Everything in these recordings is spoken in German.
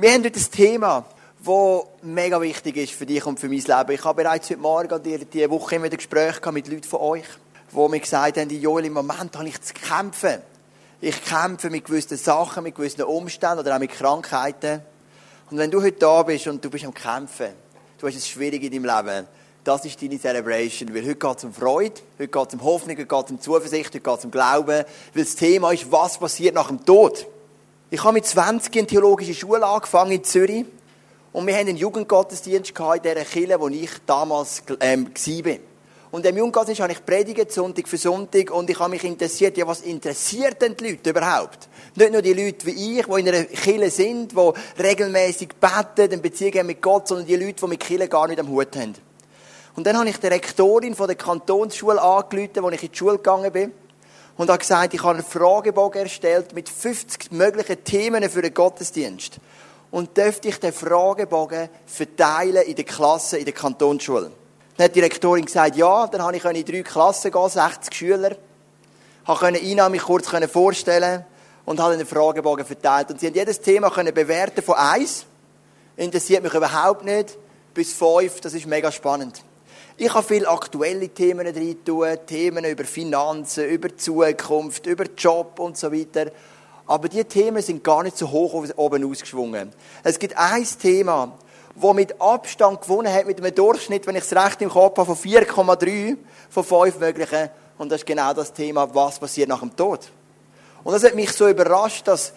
Wir haben heute ein Thema, das mega wichtig ist für dich und für mein Leben. Ich habe bereits heute Morgen und diese Woche immer wieder Gespräche mit Leuten von euch, die mir gesagt haben, Joel, im Moment habe ich zu kämpfen. Ich kämpfe mit gewissen Sachen, mit gewissen Umständen oder auch mit Krankheiten. Und wenn du heute da bist und du bist am Kämpfen, du hast es schwierig in deinem Leben, das ist deine Celebration. Weil heute geht es um Freude, heute geht es um Hoffnung, heute geht es um Zuversicht, heute geht es um Glauben. Weil das Thema ist, was passiert nach dem Tod. Ich habe mit 20 in theologische Schule angefangen in Zürich. Und wir haben einen Jugendgottesdienst in dieser Kirche, wo ich damals ähm, war. Und im Jugendgottesdienst habe ich predigt, Sonntag für Sonntag, und ich habe mich interessiert, ja, was interessiert denn die Leute überhaupt? Nicht nur die Leute wie ich, die in einer Kirche sind, die regelmäßig beten, eine Beziehung haben mit Gott, sondern die Leute, die mit Kirche gar nicht am Hut haben. Und dann habe ich die Rektorin von der Kantonsschule angerufen, wo ich in die Schule gegangen bin und habe gesagt, ich habe einen Fragebogen erstellt mit 50 möglichen Themen für den Gottesdienst. Und dürfte ich den Fragebogen verteilen in der Klasse, in der Kantonsschule. Dann hat die Direktorin gesagt, ja, dann habe ich in drei Klassen gehen, 60 Schüler. Habe Ihnen mich kurz vorstellen und habe den Fragebogen verteilt. Und sie haben jedes Thema können bewerten von eins. Interessiert mich überhaupt nicht. Bis fünf, das ist mega spannend. Ich habe viele aktuelle Themen drin tun, Themen über Finanzen, über Zukunft, über Job und so weiter. Aber diese Themen sind gar nicht so hoch oben ausgeschwungen. Es gibt ein Thema, das mit Abstand gewonnen hat, mit einem Durchschnitt, wenn ich es recht im Kopf habe, von 4,3 von 5 möglichen. Und das ist genau das Thema, was passiert nach dem Tod. Und das hat mich so überrascht, dass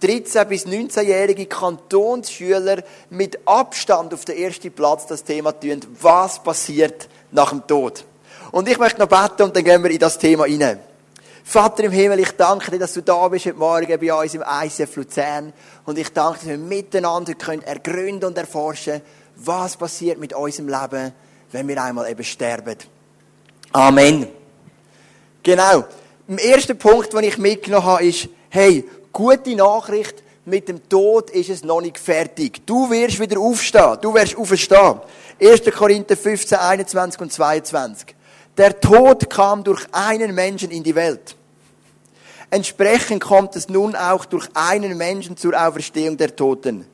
13- bis 19-jährige Kantonsschüler mit Abstand auf den ersten Platz das Thema tun, was passiert nach dem Tod. Und ich möchte noch beten und dann gehen wir in das Thema rein. Vater im Himmel, ich danke dir, dass du da bist heute Morgen bei uns im ICF Luzern. Und ich danke dir, dass wir miteinander können ergründen und erforschen, was passiert mit unserem Leben, wenn wir einmal eben sterben. Amen. Genau. Im ersten Punkt, den ich mitgenommen habe, ist, hey, gute Nachricht, mit dem Tod ist es noch nicht fertig. Du wirst wieder aufstehen. Du wirst aufstehen. 1. Korinther 15, 21 und 22. Der Tod kam durch einen Menschen in die Welt. Entsprechend kommt es nun auch durch einen Menschen zur Auferstehung der Toten.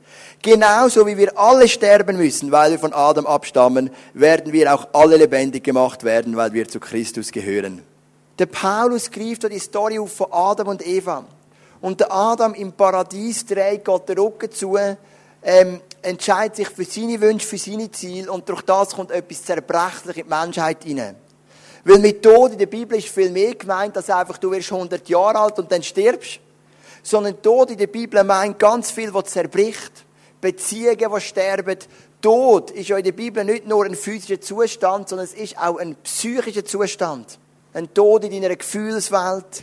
Genauso wie wir alle sterben müssen, weil wir von Adam abstammen, werden wir auch alle lebendig gemacht werden, weil wir zu Christus gehören. Der Paulus greift die Story auf von Adam und Eva. Und der Adam im Paradies dreht Gott den Rücken zu, ähm, entscheidet sich für seine Wünsche, für seine Ziele und durch das kommt etwas zerbrechlich in die Menschheit hinein. Weil mit Tod in der Bibel ist viel mehr gemeint, als einfach du wirst 100 Jahre alt und dann stirbst. Sondern Tod in der Bibel meint ganz viel, was zerbricht. Beziehungen, die sterben. Tod ist ja in der Bibel nicht nur ein physischer Zustand, sondern es ist auch ein psychischer Zustand. Ein Tod in deiner Gefühlswelt.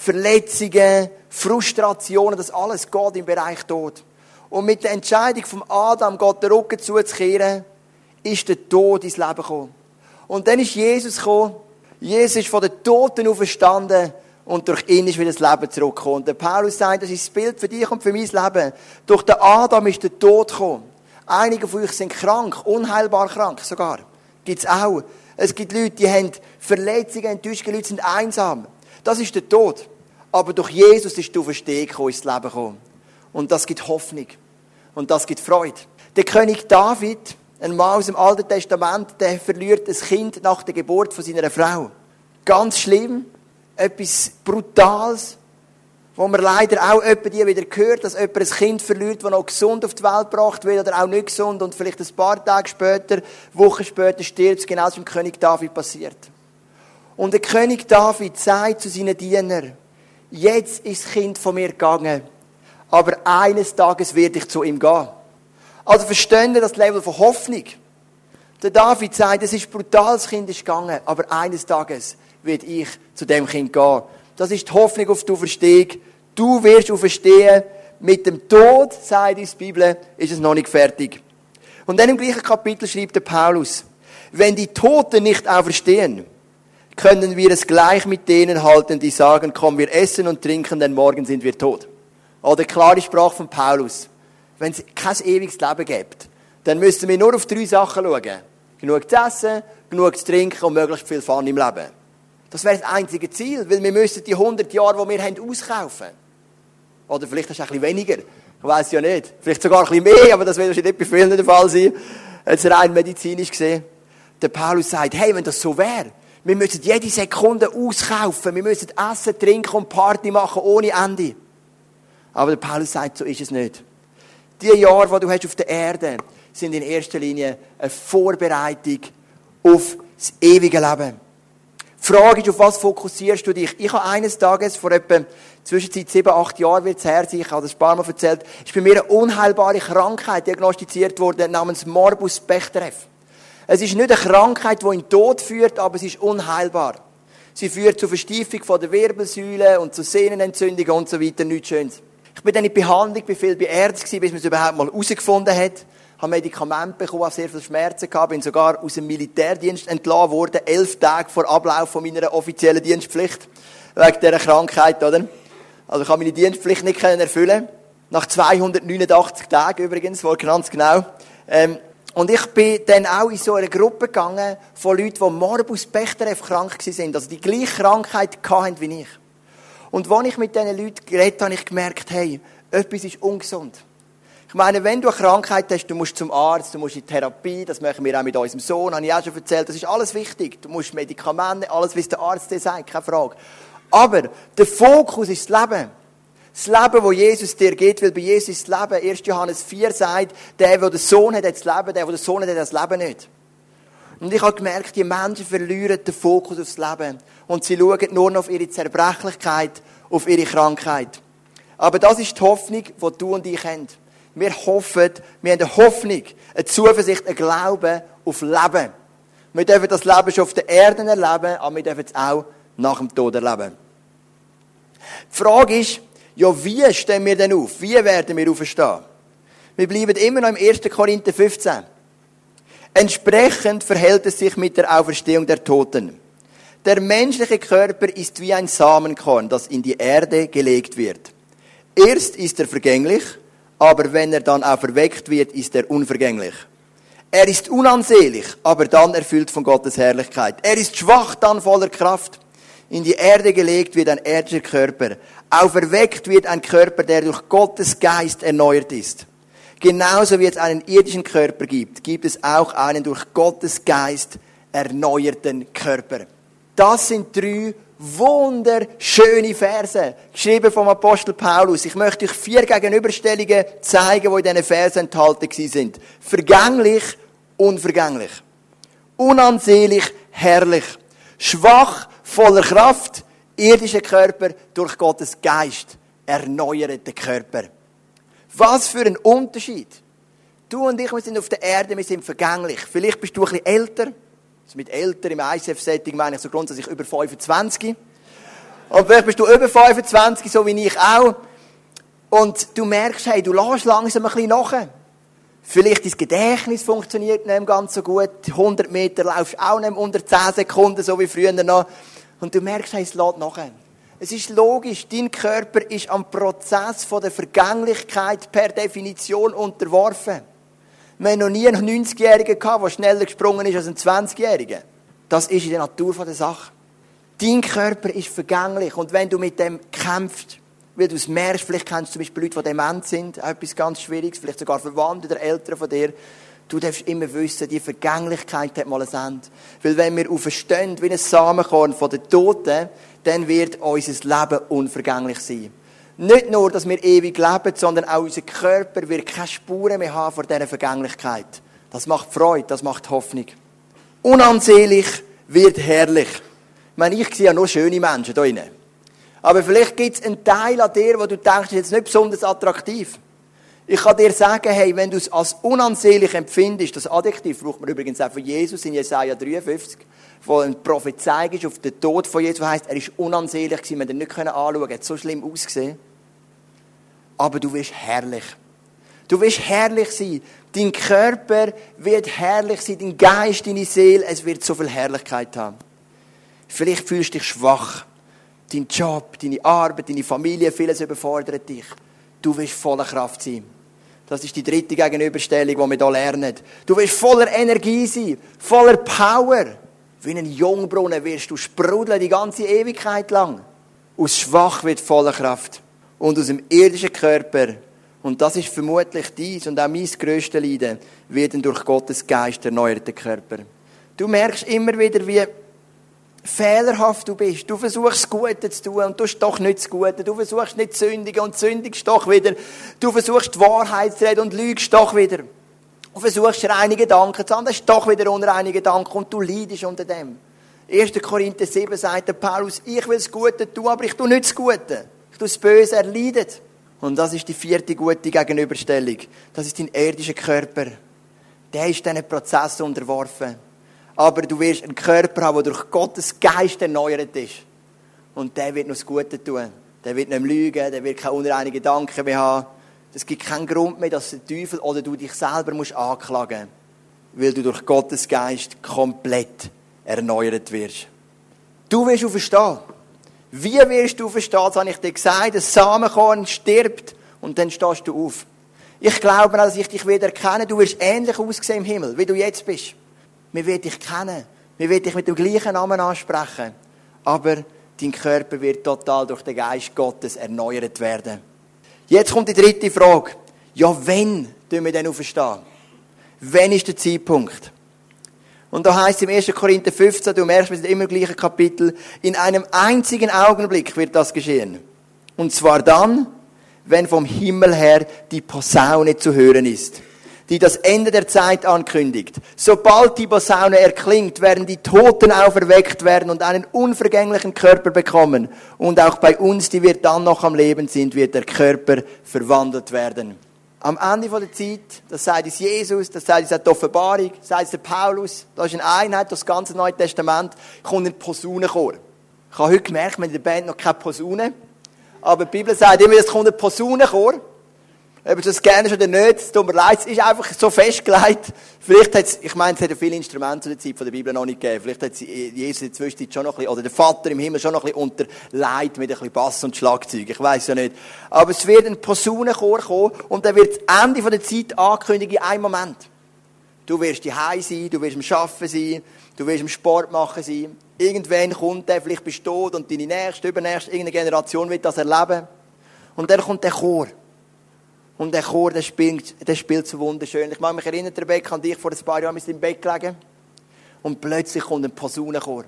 Verletzungen, Frustrationen, das alles geht im Bereich Tod. Und mit der Entscheidung von Adam, Gott den Rücken zuzukehren, ist der Tod ins Leben gekommen. Und dann ist Jesus gekommen. Jesus ist von den Toten auferstanden und durch ihn ist wieder das Leben zurückgekommen. Und der Paulus sagt, das ist das Bild für dich und für mein Leben. Durch den Adam ist der Tod gekommen. Einige von euch sind krank, unheilbar krank sogar. Gibt's auch. Es gibt Leute, die haben Verletzungen, enttäuschte Leute sind einsam. Das ist der Tod. Aber durch Jesus ist du Auferstehung ins Leben gekommen. Und das gibt Hoffnung. Und das gibt Freude. Der König David, ein Mann aus dem Alten Testament, der verliert ein Kind nach der Geburt von seiner Frau. Ganz schlimm. Etwas Brutales. Wo man leider auch die wieder hört, dass jemand ein Kind verliert, das noch gesund auf die Welt gebracht wird oder auch nicht gesund und vielleicht ein paar Tage später, Wochen später stirbt genau was dem König David passiert. Und der König David sagt zu seinen Dienern, jetzt ist das Kind von mir gegangen, aber eines Tages werde ich zu ihm gehen. Also verstehen wir das Level von Hoffnung. Der David sagt, es ist brutal, das Kind ist gegangen, aber eines Tages werde ich zu dem Kind gehen. Das ist die Hoffnung auf die Auferstehung. Du wirst auferstehen. Mit dem Tod, sagt uns die Bibel, ist es noch nicht fertig. Und dann im gleichen Kapitel schreibt der Paulus, wenn die Toten nicht auferstehen, können wir es gleich mit denen halten, die sagen, komm, wir essen und trinken, denn morgen sind wir tot. Oder klare Sprache von Paulus. Wenn es kein ewiges Leben gibt, dann müssen wir nur auf drei Sachen schauen. Genug zu essen, genug zu trinken und möglichst viel Fun im Leben. Das wäre das einzige Ziel, weil wir müssen die 100 Jahre, die wir haben, auskaufen. Oder vielleicht ist es ein bisschen weniger. Ich weiß ja nicht. Vielleicht sogar ein bisschen mehr, aber das wird wahrscheinlich nicht bei vielen der Fall sein. Jetzt rein medizinisch gesehen. Der Paulus sagt, hey, wenn das so wäre, wir müssen jede Sekunde auskaufen, wir müssen essen, trinken und Party machen ohne Ende. Aber der Paulus sagt, so ist es nicht. Die Jahre, die du hast auf der Erde, sind in erster Linie eine Vorbereitung auf das ewige Leben. Die Frage ist, auf was fokussierst du dich? Ich habe eines Tages, vor etwa Zwischenzeit sieben, acht Jahren wird es her sein, ich habe das ein paar Mal erzählt, ist bei mir eine unheilbare Krankheit diagnostiziert worden namens Morbus Bechterew. Es ist nicht eine Krankheit, die in den Tod führt, aber es ist unheilbar. Sie führt zu Verstiefung von der Wirbelsäule und zu Sehnenentzündungen und so weiter, nichts Schönes. Ich bin dann in Behandlung, bin viel bei Ärzten bis man es überhaupt mal herausgefunden hat. Habe Medikamente bekommen, habe sehr viel Schmerzen gehabt, bin sogar aus dem Militärdienst entlassen worden, elf Tage vor Ablauf meiner offiziellen Dienstpflicht. Wegen dieser Krankheit, oder? Also ich habe meine Dienstpflicht nicht erfüllen Nach 289 Tagen übrigens, wohl ganz genau. Ähm, und ich bin dann auch in so eine Gruppe gegangen von Leuten, die Morbus Bechterew krank sind, also die gleiche Krankheit hatten wie ich. Und als ich mit diesen Leuten geredet habe, ich gemerkt, hey, etwas ist ungesund. Ich meine, wenn du eine Krankheit hast, du musst zum Arzt, du musst in Therapie, das machen wir auch mit unserem Sohn, habe ich auch schon erzählt, das ist alles wichtig. Du musst Medikamente, alles, was der Arzt dir sagt, keine Frage. Aber der Fokus ist das Leben. Das Leben, wo Jesus dir geht, weil bei Jesus ist das Leben. 1. Johannes 4 sagt, der, der den Sohn hat, hat das Leben, der, der den Sohn hat, hat das Leben nicht. Und ich habe gemerkt, die Menschen verlieren den Fokus aufs Leben. Und sie schauen nur noch auf ihre Zerbrechlichkeit, auf ihre Krankheit. Aber das ist die Hoffnung, die du und ich haben. Wir hoffen, wir haben eine Hoffnung, eine Zuversicht, einen Glauben auf Leben. Wir dürfen das Leben schon auf der Erde erleben, aber wir dürfen es auch nach dem Tod erleben. Die Frage ist, ja, wie stehen wir denn auf? Wie werden wir auferstehen? Wir bleiben immer noch im 1. Korinther 15. Entsprechend verhält es sich mit der Auferstehung der Toten. Der menschliche Körper ist wie ein Samenkorn, das in die Erde gelegt wird. Erst ist er vergänglich, aber wenn er dann auferweckt wird, ist er unvergänglich. Er ist unansehlich, aber dann erfüllt von Gottes Herrlichkeit. Er ist schwach, dann voller Kraft. In die Erde gelegt wird ein irdischer Körper. Auferweckt wird ein Körper, der durch Gottes Geist erneuert ist. Genauso wie es einen irdischen Körper gibt, gibt es auch einen durch Gottes Geist erneuerten Körper. Das sind drei wunderschöne Verse, geschrieben vom Apostel Paulus. Ich möchte euch vier Gegenüberstellungen zeigen, die in diesen Versen enthalten sind. Vergänglich, unvergänglich. Unansehlich, herrlich. Schwach, voller Kraft, irdischer Körper durch Gottes Geist, erneuerter Körper. Was für ein Unterschied. Du und ich, wir sind auf der Erde, wir sind vergänglich. Vielleicht bist du ein bisschen älter. Also mit älter im ICF-Setting meine ich so grundsätzlich über 25. Und vielleicht bist du über 25, so wie ich auch. Und du merkst, hey, du lässt langsam ein bisschen nach. Vielleicht dein Gedächtnis funktioniert nicht ganz so gut. 100 Meter laufst auch nicht unter 10 Sekunden, so wie früher noch. Und du merkst, es lädt nachher. Es ist logisch, dein Körper ist am Prozess von der Vergänglichkeit per Definition unterworfen. Wir haben noch nie einen 90-Jährigen gehabt, der schneller gesprungen ist als ein 20-Jähriger. Das ist in der Natur der Sache. Dein Körper ist vergänglich und wenn du mit dem kämpfst, weil du es merkst, vielleicht kennst du zum Beispiel Leute, die dement sind, etwas ganz Schwieriges, vielleicht sogar Verwandte oder Eltern von dir, Du darfst immer wissen, die Vergänglichkeit hat mal ein Ende. Weil wenn wir auferstehen wie ein Samenkorn von den Toten, dann wird unser Leben unvergänglich sein. Nicht nur, dass wir ewig leben, sondern auch unser Körper wird keine Spuren mehr haben vor dieser Vergänglichkeit. Das macht Freude, das macht Hoffnung. Unansehlich wird herrlich. Ich meine, ich sehe ja nur schöne Menschen da drinnen. Aber vielleicht gibt es einen Teil an dir, wo du denkst, ist jetzt nicht besonders attraktiv. Ich kann dir sagen, hey, wenn du es als unansehlich empfindest, das Adjektiv braucht man übrigens auch von Jesus in Jesaja 53, wo ein Prophezeiung ist auf den Tod von Jesus, heißt, er ist unansehlich gewesen, wir ihn nicht anschauen können, hat so schlimm ausgesehen. Aber du wirst herrlich. Du wirst herrlich sein. Dein Körper wird herrlich sein, dein Geist, deine Seele, es wird so viel Herrlichkeit haben. Vielleicht fühlst du dich schwach. Dein Job, deine Arbeit, deine Familie, vieles überfordert dich. Du wirst voller Kraft sein. Das ist die dritte Gegenüberstellung, die wir hier lernen. Du wirst voller Energie sein, voller Power. Wie ein Jungbrunnen wirst du sprudeln die ganze Ewigkeit lang. Aus schwach wird voller Kraft. Und aus dem irdischen Körper Und das ist vermutlich dies und auch mein grösstes Leiden, wird ein durch Gottes Geist erneuerter Körper. Du merkst immer wieder, wie fehlerhaft du bist. Du versuchst das Gute zu tun und du tust doch nicht das Gute. Du versuchst nicht zu sündigen und sündigst doch wieder. Du versuchst die Wahrheit zu reden und lügst doch wieder. Du versuchst reine Gedanken zu haben, das ist doch wieder unreine Gedanken und du leidest unter dem. 1. Korinther 7 sagt der Paulus, ich will das Gute tun, aber ich tue nicht das Gute. Ich tue das Böse, er leidet. Und das ist die vierte gute Gegenüberstellung. Das ist dein irdischer Körper. Der ist diesen Prozess unterworfen. Aber du wirst einen Körper haben, der durch Gottes Geist erneuert ist. Und der wird noch das Gute tun. Der wird nicht mehr lügen, der wird keine unreinen Gedanken mehr haben. Es gibt keinen Grund mehr, dass der Teufel oder du dich selber musst anklagen musst. Weil du durch Gottes Geist komplett erneuert wirst. Du wirst auferstehen. Wie wirst du auferstehen? Das habe ich dir gesagt. Das Samenkorn stirbt und dann stehst du auf. Ich glaube, dass ich dich wieder erkenne. Du wirst ähnlich aussehen im Himmel, wie du jetzt bist. Wir werden dich kennen. Wir werden dich mit dem gleichen Namen ansprechen. Aber dein Körper wird total durch den Geist Gottes erneuert werden. Jetzt kommt die dritte Frage. Ja, wenn tun wir denn auferstehen? Wann ist der Zeitpunkt? Und da heißt im 1. Korinther 15, du merkst, wir sind immer im gleichen Kapitel, in einem einzigen Augenblick wird das geschehen. Und zwar dann, wenn vom Himmel her die Posaune zu hören ist, die das Ende der Zeit ankündigt. Sobald die Posaune erklingt, werden die Toten auferweckt werden und einen unvergänglichen Körper bekommen. Und auch bei uns, die wir dann noch am Leben sind, wird der Körper verwandelt werden am Ende der Zeit, das sagt uns Jesus, das sagt auch die Offenbarung, das sagt uns der Paulus, da ist eine Einheit, das ganze Neue Testament, kommt ein Posaunenchor. Ich habe heute gemerkt, wir haben in der Band noch keine Posaune, aber die Bibel sagt immer, es kommt ein Posaunenchor. Ob das gerne oder nicht, tut mir leid, es ist einfach so festgelegt. Vielleicht hat es, ich meine, es hat ja viele Instrumente zu der Zeit von der Bibel noch nicht gegeben. Vielleicht hat Jesus in der schon noch ein bisschen, oder der Vater im Himmel schon noch ein bisschen unterleitet mit ein bisschen Bass und Schlagzeug. Ich weiß ja nicht. Aber es wird ein Posaunenchor kommen und dann wird das Ende der Zeit ankündigen in einem Moment. Du wirst die sein, du wirst am Arbeiten sein, du wirst am Sport machen sein. Irgendwann kommt der, vielleicht bist du tot und deine nächste, übernächste, irgendeine Generation wird das erleben. Und dann kommt der Chor. Und der Chor, der spielt, der spielt so wunderschön. Ich mag mich erinnern, Rebecca und ich vor ein paar Jahren sind im Bett gelegen. Und plötzlich kommt ein Posaunenchor.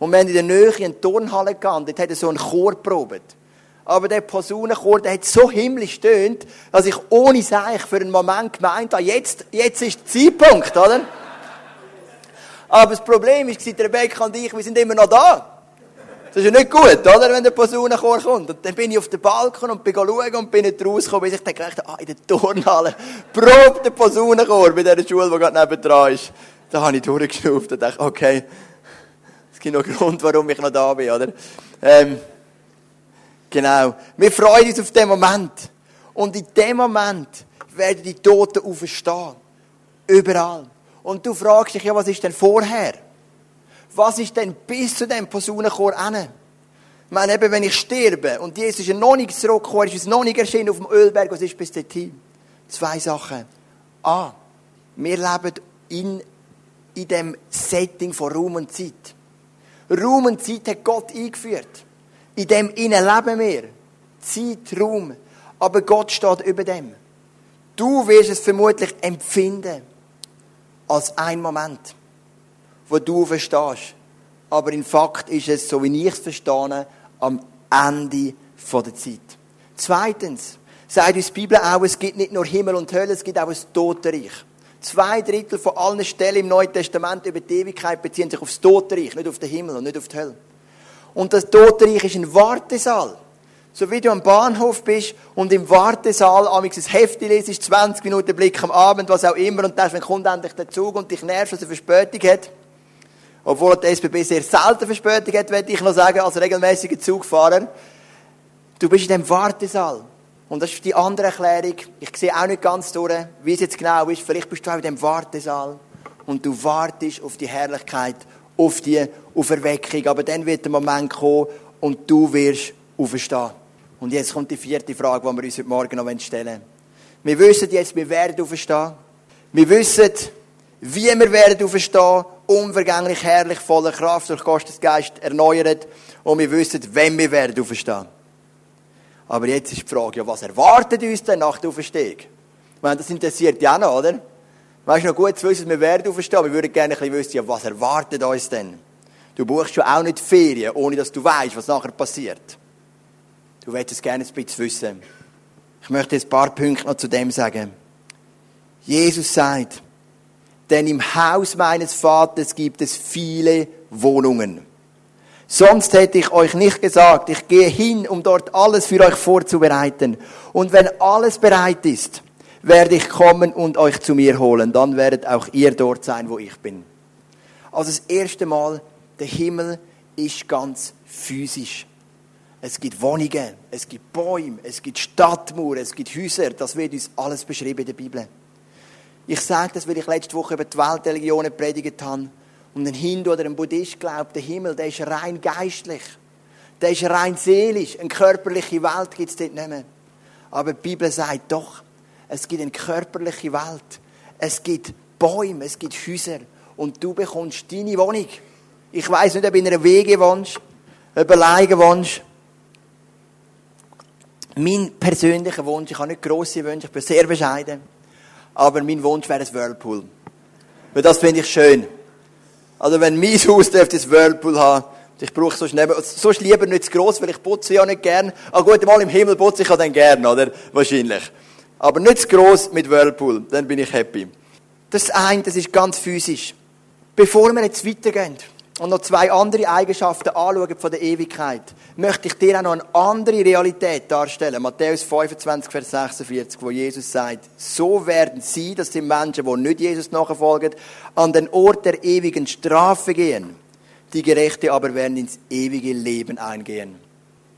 Und wir haben in der Nähe in eine Turnhalle gegangen, dort hat er so einen Chor probiert. Aber der Posaunenchor, der hat so himmlisch stöhnt, dass ich ohne Seich für einen Moment gemeint habe, jetzt, jetzt ist der Zeitpunkt, oder? Aber das Problem ist, Rebecca und ich, wir sind immer noch da. Das ist ja nicht gut, oder? Wenn der Posaunenchor kommt. Und dann bin ich auf den Balkon und bin schauen und bin nicht rausgekommen, bis ich dann gedacht ah, in der Turnhalle, probt der Posaunenchor bei dieser Schule, die gerade nebendran ist. Da habe ich durchgeschnauft und dachte, okay, es gibt noch einen Grund, warum ich noch da bin, oder? Ähm, genau. Wir freuen uns auf den Moment. Und in dem Moment werden die Toten auferstehen. Überall. Und du fragst dich, ja, was ist denn vorher? Was ist denn bis zu dem Posaunenchor hin? Ich meine, eben, wenn ich sterbe und Jesus ist noch nicht zurückgekommen, ist es noch nicht erschienen auf dem Ölberg, was ist bis dorthin? Zwei Sachen. A, wir leben in, in dem Setting von Raum und Zeit. Raum und Zeit hat Gott eingeführt. In dem innen leben wir. Zeit, Raum. Aber Gott steht über dem. Du wirst es vermutlich empfinden als ein Moment wo du verstehst. Aber in Fakt ist es, so wie ich es verstehe, am Ende der Zeit. Zweitens sagt uns die Bibel auch, es gibt nicht nur Himmel und Hölle, es gibt auch ein Totenreich. Zwei Drittel von allen Stellen im Neuen Testament über die Ewigkeit beziehen sich auf das Totenreich, nicht auf den Himmel und nicht auf die Hölle. Und das Totenreich ist ein Wartesaal. So wie du am Bahnhof bist und im Wartesaal amigs ein Hefti lesest, 20 Minuten Blick am Abend, was auch immer, und dann kommt endlich der Zug und dich nervt, dass er Verspätung hat. Obwohl die SBB sehr selten Verspätung hat, werde ich noch sagen, als regelmäßiger Zugfahrer. Du bist in dem Wartesaal. Und das ist die andere Erklärung. Ich sehe auch nicht ganz durch, wie es jetzt genau ist. Vielleicht bist du auch in dem Wartesaal. Und du wartest auf die Herrlichkeit, auf die Auferweckung. Aber dann wird der Moment kommen und du wirst auferstehen. Und jetzt kommt die vierte Frage, die wir uns heute Morgen noch stellen wollen. Wir wissen jetzt, wir werden auferstehen. Wir wissen, wie wir werden auferstehen, unvergänglich, herrlich, voller Kraft durch Gottes Geist erneuert und wir wissen, wenn wir werden auferstehen. Aber jetzt ist die Frage, ja, was erwartet uns denn nach der Auferstehung? Ich meine, das interessiert ja noch, oder? Weißt du, noch gut zu wissen, wir werden auferstehen, aber wir würden gerne ein bisschen wissen, ja, was erwartet uns denn? Du buchst schon auch nicht Ferien, ohne dass du weißt, was nachher passiert. Du würdest gerne ein bisschen wissen. Ich möchte jetzt ein paar Punkte noch zu dem sagen. Jesus sagt, denn im Haus meines Vaters gibt es viele Wohnungen. Sonst hätte ich euch nicht gesagt, ich gehe hin, um dort alles für euch vorzubereiten. Und wenn alles bereit ist, werde ich kommen und euch zu mir holen. Dann werdet auch ihr dort sein, wo ich bin. Also das erste Mal, der Himmel ist ganz physisch. Es gibt Wohnungen, es gibt Bäume, es gibt Stadtmauern, es gibt Häuser. Das wird uns alles beschrieben in der Bibel. Ich sage das, weil ich letzte Woche über die Weltreligionen predigt habe. Und ein Hindu oder ein Buddhist glaubt, der Himmel, der ist rein geistlich. Der ist rein seelisch. Eine körperliche Welt gibt es dort nicht mehr. Aber die Bibel sagt doch, es gibt eine körperliche Welt. Es gibt Bäume, es gibt Häuser. Und du bekommst deine Wohnung. Ich weiß nicht, ob du in einer Wege wohnst, ob du alleine wohnst. Mein persönlicher Wunsch, ich habe nicht grosse Wünsche, ich bin sehr bescheiden, aber mein Wunsch wäre ein Whirlpool. Weil das finde ich schön. Also wenn mein Haus dürfte ein Whirlpool haben, ich brauche sonst, neben, sonst lieber nicht zu gross, weil ich putze ja nicht gern. Ah gut, mal im Himmel putze ich ja dann gern, oder? Wahrscheinlich. Aber nicht zu gross mit Whirlpool, dann bin ich happy. Das eine, das ist ganz physisch. Bevor wir jetzt weitergehen und noch zwei andere Eigenschaften anschauen von der Ewigkeit, möchte ich dir auch noch eine andere Realität darstellen. Matthäus 25, Vers 46, wo Jesus sagt, so werden sie, das sind Menschen, die nicht Jesus nachfolgen, an den Ort der ewigen Strafe gehen. Die Gerechte aber werden ins ewige Leben eingehen.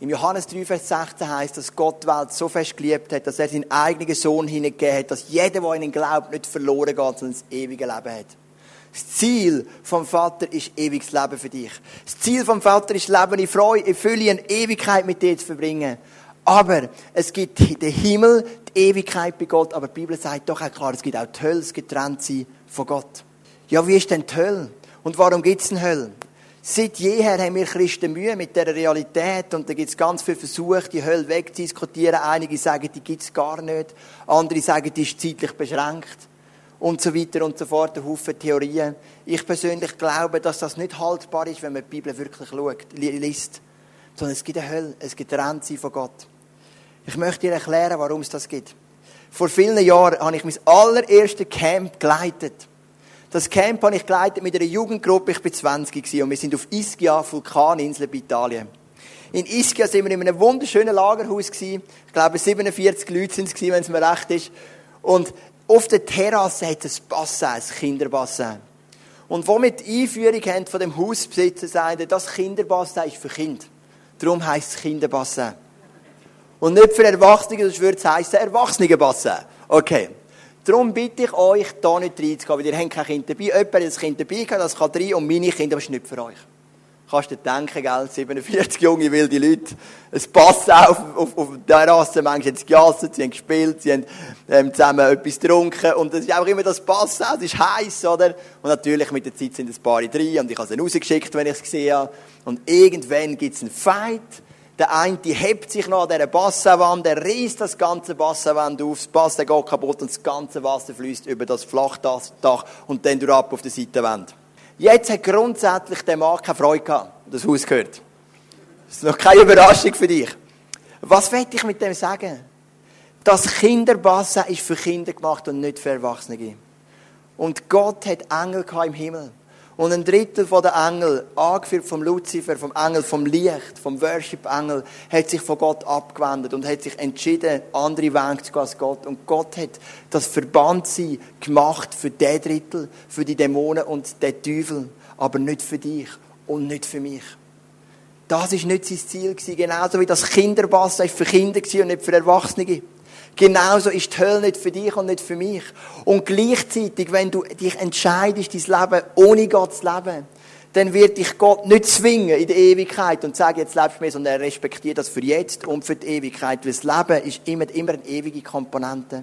Im Johannes 3, Vers 16 heißt, dass Gott die Welt so fest geliebt hat, dass er seinen eigenen Sohn hingegeben hat, dass jeder, der in ihn glaubt, nicht verloren geht, sondern das ewige Leben hat. Das Ziel vom Vater ist ewiges Leben für dich. Das Ziel vom Vater ist Leben in Freude, in Fülle, eine Ewigkeit mit dir zu verbringen. Aber es gibt den Himmel, die Ewigkeit bei Gott, aber die Bibel sagt doch auch klar, es gibt auch die Hölle, das getrennt sein von Gott. Ja, wie ist denn die Hölle? Und warum gibt es eine Hölle? Seit jeher haben wir Christen Mühe mit der Realität und da gibt es ganz viele Versuche, die Hölle wegzudiskutieren. Einige sagen, die gibt es gar nicht. Andere sagen, die ist zeitlich beschränkt und so weiter und so fort, ein Haufen Theorien. Ich persönlich glaube, dass das nicht haltbar ist, wenn man die Bibel wirklich schaut, liest. Sondern es gibt eine Hölle, es gibt ein von Gott. Ich möchte dir erklären, warum es das gibt. Vor vielen Jahren habe ich mein allererstes Camp geleitet. Das Camp habe ich geleitet mit einer Jugendgruppe, ich war 20 und wir sind auf Ischia, Vulkaninsel bei Italien. In Ischia sind wir in einem wunderschönen Lagerhaus. Ich glaube, 47 Leute sind es wenn es mir recht ist. Und auf der Terrasse hat es ein Bassin, ein Kinderbassin. Und wo wir die Einführung haben von dem Hausbesitzer, sagen das Kinderbassin ist für Kinder. Darum heisst es Kinderbassin. Und nicht für Erwachsene, sonst würde es heißen Erwachsenenbassin. Okay. Darum bitte ich euch, da nicht reinzugehen, weil ihr habt kein Kind dabei. Jemand hat ein Kind dabei das kann rein und meine Kinder, aber das ist nicht für euch. Kannst du dir denken, gell? 47 junge, wilde Leute. Es passt auf, auf, auf der Rasse. Manchmal haben sie gejasset, sie haben gespielt, sie haben ähm, zusammen etwas getrunken. Und es ist auch immer das Pass es ist heiß, oder? Und natürlich mit der Zeit sind ein paar drin und ich habe sie rausgeschickt, wenn ich es gesehen habe. Und irgendwann gibt es einen Fight. Der eine die hebt sich noch an dieser Bassenwand, der reißt das ganze Bassenwand auf, das Bassen geht kaputt und das ganze Wasser fließt über das Flachdach und dann durch ab auf der Seitenwand. Jetzt hat grundsätzlich der Mann keine Freude gehabt, das Haus gehört. Das ist noch keine Überraschung für dich. Was will ich mit dem sagen? Das Kinderbassen ist für Kinder gemacht und nicht für Erwachsene. Und Gott hat Engel im Himmel. Und ein Drittel der Engel, angeführt vom Luzifer, vom Engel vom Licht, vom Worship-Engel, hat sich von Gott abgewendet und hat sich entschieden, andere Wege zu gehen als Gott. Und Gott hat das Verbandsein gemacht für den Drittel, für die Dämonen und den Teufel, aber nicht für dich und nicht für mich. Das ist nicht sein Ziel gewesen. Genauso wie das Kinderbass für Kinder und nicht für Erwachsene. Genauso ist die Hölle nicht für dich und nicht für mich. Und gleichzeitig, wenn du dich entscheidest, dein Leben ohne Gott zu leben, dann wird dich Gott nicht zwingen in der Ewigkeit und sagen, jetzt lebst du mehr, sondern er respektiert das für jetzt und für die Ewigkeit. Weil das Leben ist immer, immer eine ewige Komponente.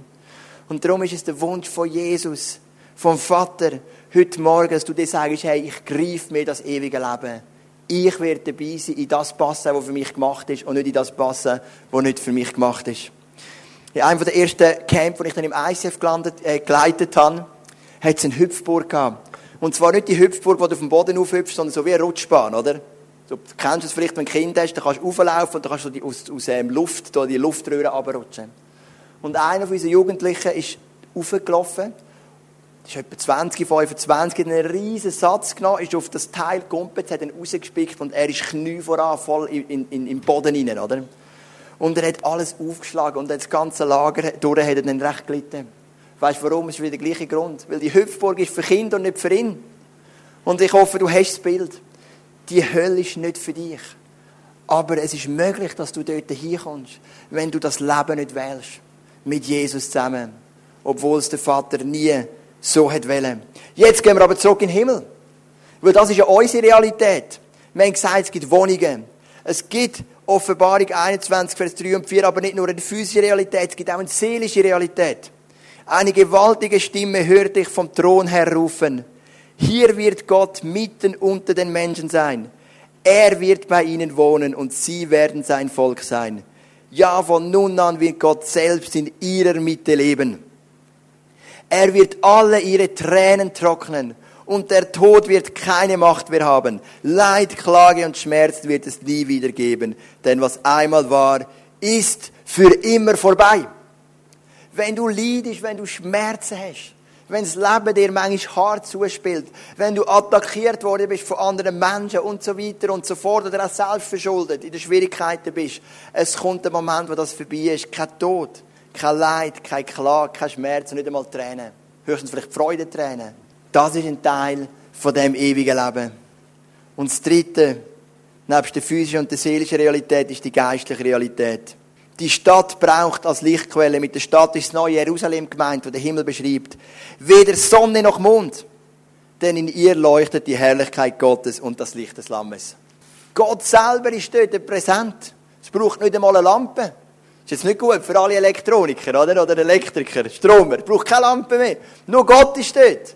Und darum ist es der Wunsch von Jesus, vom Vater, heute Morgen, dass du dir sagst, hey, ich greife mir das ewige Leben Ich werde dabei sein, in das passen, was für mich gemacht ist, und nicht in das passen, was nicht für mich gemacht ist. In einem der ersten Camps, wo ich dann im ICF gelandet, äh, geleitet habe, hat es eine Hüpfburg gehabt. Und zwar nicht die Hüpfburg, wo du auf dem Boden aufhüpfst, sondern so wie eine Rutschbahn, oder? So, du kennst es vielleicht, wenn du ein Kind hast, dann kannst du auflaufen und dann kannst du die, aus, aus ähm, Luft, da die Luftröhre runterrutschen. Und einer von unseren Jugendlichen ist aufgelaufen, ist etwa 20, 25, hat einen riesen Satz genommen, ist auf das Teil gegumpelt, hat ihn rausgespickt und er ist Knie voran, voll in, in, in Boden rein, oder? Und er hat alles aufgeschlagen und das ganze Lager durch hat er dann recht gelitten. Weißt du warum? Es ist wieder der gleiche Grund. Weil die Hüpfburg ist für Kinder und nicht für ihn. Und ich hoffe, du hast das Bild. Die Hölle ist nicht für dich. Aber es ist möglich, dass du dort hinkommst, wenn du das Leben nicht wählst. Mit Jesus zusammen. Obwohl es der Vater nie so hat wollen. Jetzt gehen wir aber zurück in den Himmel. Weil das ist ja unsere Realität. Wir haben gesagt, es gibt Wohnungen. Es gibt Offenbarung 21, Vers 3 und 4, aber nicht nur eine physische Realität, es gibt auch eine seelische Realität. Eine gewaltige Stimme hörte ich vom Thron her rufen. Hier wird Gott mitten unter den Menschen sein. Er wird bei ihnen wohnen und sie werden sein Volk sein. Ja, von nun an wird Gott selbst in ihrer Mitte leben. Er wird alle ihre Tränen trocknen und der Tod wird keine Macht mehr haben. Leid, Klage und Schmerz wird es nie wieder geben, denn was einmal war, ist für immer vorbei. Wenn du leidest, wenn du Schmerzen hast, wenn das Leben dir manchmal hart zuspielt, wenn du attackiert worden bist von anderen Menschen und so weiter und so fort oder auch selbst verschuldet in den Schwierigkeiten bist, es kommt ein Moment, wo das vorbei ist. Kein Tod, kein Leid, kein Klage, kein Schmerz und nicht einmal Tränen. Höchstens vielleicht Freudentränen. Das ist ein Teil von dem ewigen Leben. Und das Dritte, nebst der physischen und der seelischen Realität, ist die geistliche Realität. Die Stadt braucht als Lichtquelle. Mit der Stadt ist das neue Jerusalem gemeint, wo der Himmel beschreibt. Weder Sonne noch Mond. Denn in ihr leuchtet die Herrlichkeit Gottes und das Licht des Lammes. Gott selber ist dort präsent. Es braucht nicht einmal eine Lampe. Ist jetzt nicht gut für alle Elektroniker, oder? Oder Elektriker, Stromer. Es braucht keine Lampe mehr. Nur Gott ist dort.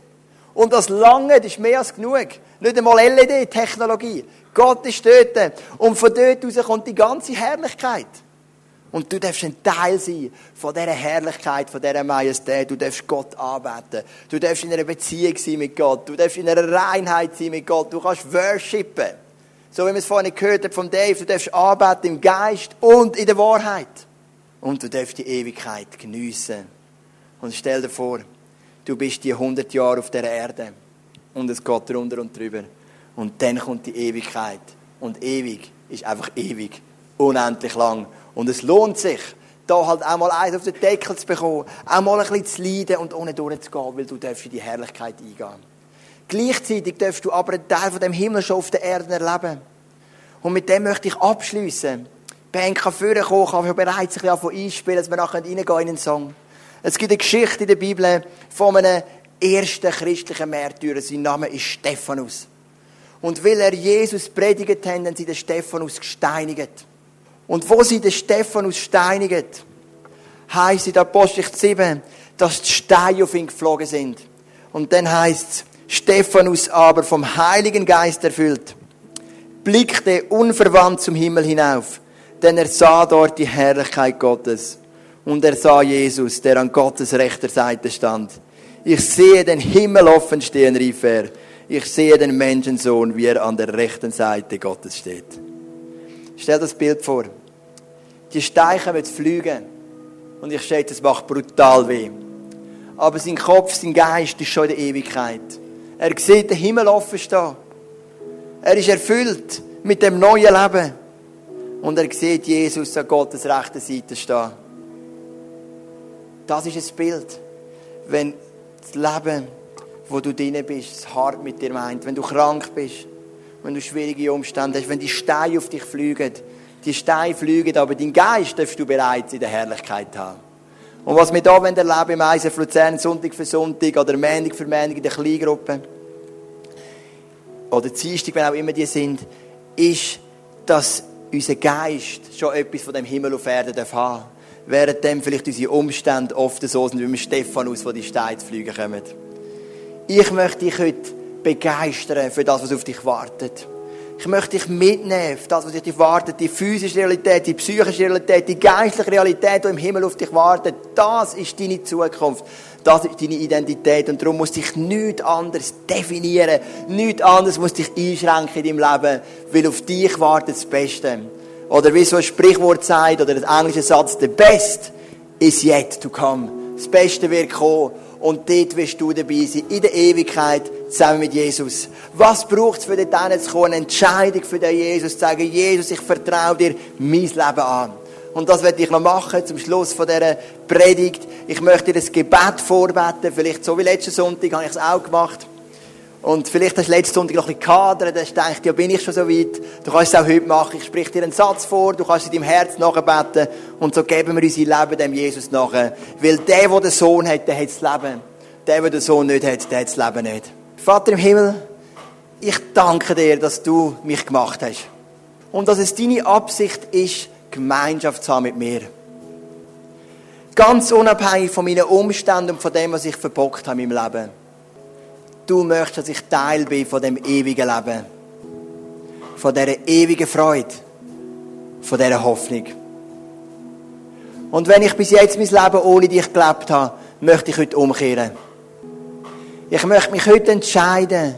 Und das Lange, das ist mehr als genug. Nicht einmal LED-Technologie. Gott ist dort. Und von dort aus kommt die ganze Herrlichkeit. Und du darfst ein Teil sein von dieser Herrlichkeit, von dieser Majestät. Du darfst Gott anbeten. Du darfst in einer Beziehung sein mit Gott. Du darfst in einer Reinheit sein mit Gott. Du kannst worshipen. So wie wir es vorhin gehört haben von Dave. Du darfst anbeten im Geist und in der Wahrheit. Und du darfst die Ewigkeit geniessen. Und stell dir vor, du bist die 100 Jahre auf der Erde. Und es geht drunter und drüber. Und dann kommt die Ewigkeit. Und ewig ist einfach ewig. Unendlich lang. Und es lohnt sich, da halt auch mal eins auf den Deckel zu bekommen, auch mal ein bisschen zu leiden und ohne durchzugehen, weil du darfst in die Herrlichkeit eingehen. Gleichzeitig darfst du aber einen Teil von dem Himmel schon auf der Erde erleben. Und mit dem möchte ich abschließen. Band kann vorkommen, kann bereits ein bisschen einspielen, dass wir nachher reingehen in einen Song. Es gibt eine Geschichte in der Bibel von einem ersten christlichen Märtyrer. Sein Name ist Stephanus. Und weil er Jesus predigt hat, haben sie den Stephanus gesteinigt. Und wo sie den Stephanus steinigen, heisst in Apostelgeschichte 7, dass die Steine auf ihn geflogen sind. Und dann heisst es, Stephanus aber vom Heiligen Geist erfüllt, blickte unverwandt zum Himmel hinauf, denn er sah dort die Herrlichkeit Gottes. Und er sah Jesus, der an Gottes rechter Seite stand. Ich sehe den Himmel offen stehen, rief er. Ich sehe den Menschensohn, wie er an der rechten Seite Gottes steht. Stell das Bild vor. Die Steiche wird fliegen. Und ich schätze, es macht brutal weh. Aber sein Kopf, sein Geist ist schon in der Ewigkeit. Er sieht den Himmel offen stehen. Er ist erfüllt mit dem neuen Leben. Und er sieht Jesus an Gottes rechter Seite stehen. Das ist ein Bild. Wenn das Leben, wo du drin bist, das hart mit dir meint, wenn du krank bist, wenn du schwierige Umstände hast, wenn die Steine auf dich fliegen, die Steine fliegen, aber dein Geist darfst du bereits in der Herrlichkeit haben. Und was wir hier erleben im Eisen Luzern, Sonntag für Sonntag oder Montag für Montag in der Kleingruppe, oder Dienstag, wenn auch immer die sind, ist, dass unser Geist schon etwas von dem Himmel auf Erden darf haben Während dem vielleicht unsere Umstände oft so sind, wie wir Stephanus, wo die Steine zu fliegen kommen. Ich möchte dich heute begeistern für das, was auf dich wartet. Ich möchte dich mitnehmen, das, was dich wartet, die physische Realität, die psychische Realität, die geistliche Realität, die im Himmel auf dich wartet. Das ist deine Zukunft. Das ist deine Identität. Und darum muss dich nichts anderes definieren. Nichts anderes muss dich einschränken in deinem Leben. Weil auf dich wartet das Beste. Oder wie so ein Sprichwort sagt, oder der englische Satz, the best is yet to come. Das Beste wird kommen. Und dort wirst du dabei sein, in der Ewigkeit, zusammen mit Jesus. Was braucht es für dort zu kommen? Eine Entscheidung für den Jesus, zu sagen, Jesus, ich vertraue dir mein Leben an. Und das werde ich noch machen zum Schluss von dieser Predigt. Ich möchte dir das Gebet vorbeten. Vielleicht so wie letzten Sonntag habe ich es auch gemacht. Und vielleicht hast du letzten Sonntag noch ein bisschen dann hast du ja, bin ich schon so weit. Du kannst es auch heute machen. Ich sprich dir einen Satz vor, du kannst in deinem Herz nachbeten. Und so geben wir unser Leben dem Jesus nach. Weil der, der den Sohn hat, der hat das Leben. Der, der den Sohn nicht hat, der hat das Leben nicht. Vater im Himmel, ich danke dir, dass du mich gemacht hast. Und dass es deine Absicht ist, Gemeinschaft zu haben mit mir. Ganz unabhängig von meinen Umständen und von dem, was ich verbockt habe in meinem Leben. Du möchtest, dass ich Teil bin von dem ewigen Leben. Von dieser ewigen Freude. Von dieser Hoffnung. Und wenn ich bis jetzt mein Leben ohne dich gelebt habe, möchte ich heute umkehren. Ich möchte mich heute entscheiden,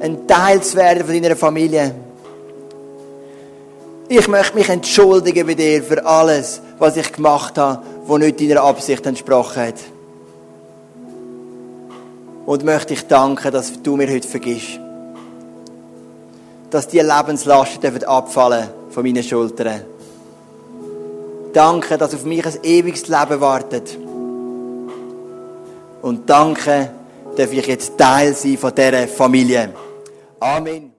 ein Teil zu werden von deiner Familie. Ich möchte mich entschuldigen bei dir für alles, was ich gemacht habe, was nicht deiner Absicht entsprochen hat. Und möchte ich danken, dass du mir heute vergisst. Dass die Lebenslasten abfallen von meinen Schultern. Danke, dass auf mich ein ewiges Leben wartet. Und danke, darf ich jetzt Teil sein von dieser Familie. Amen.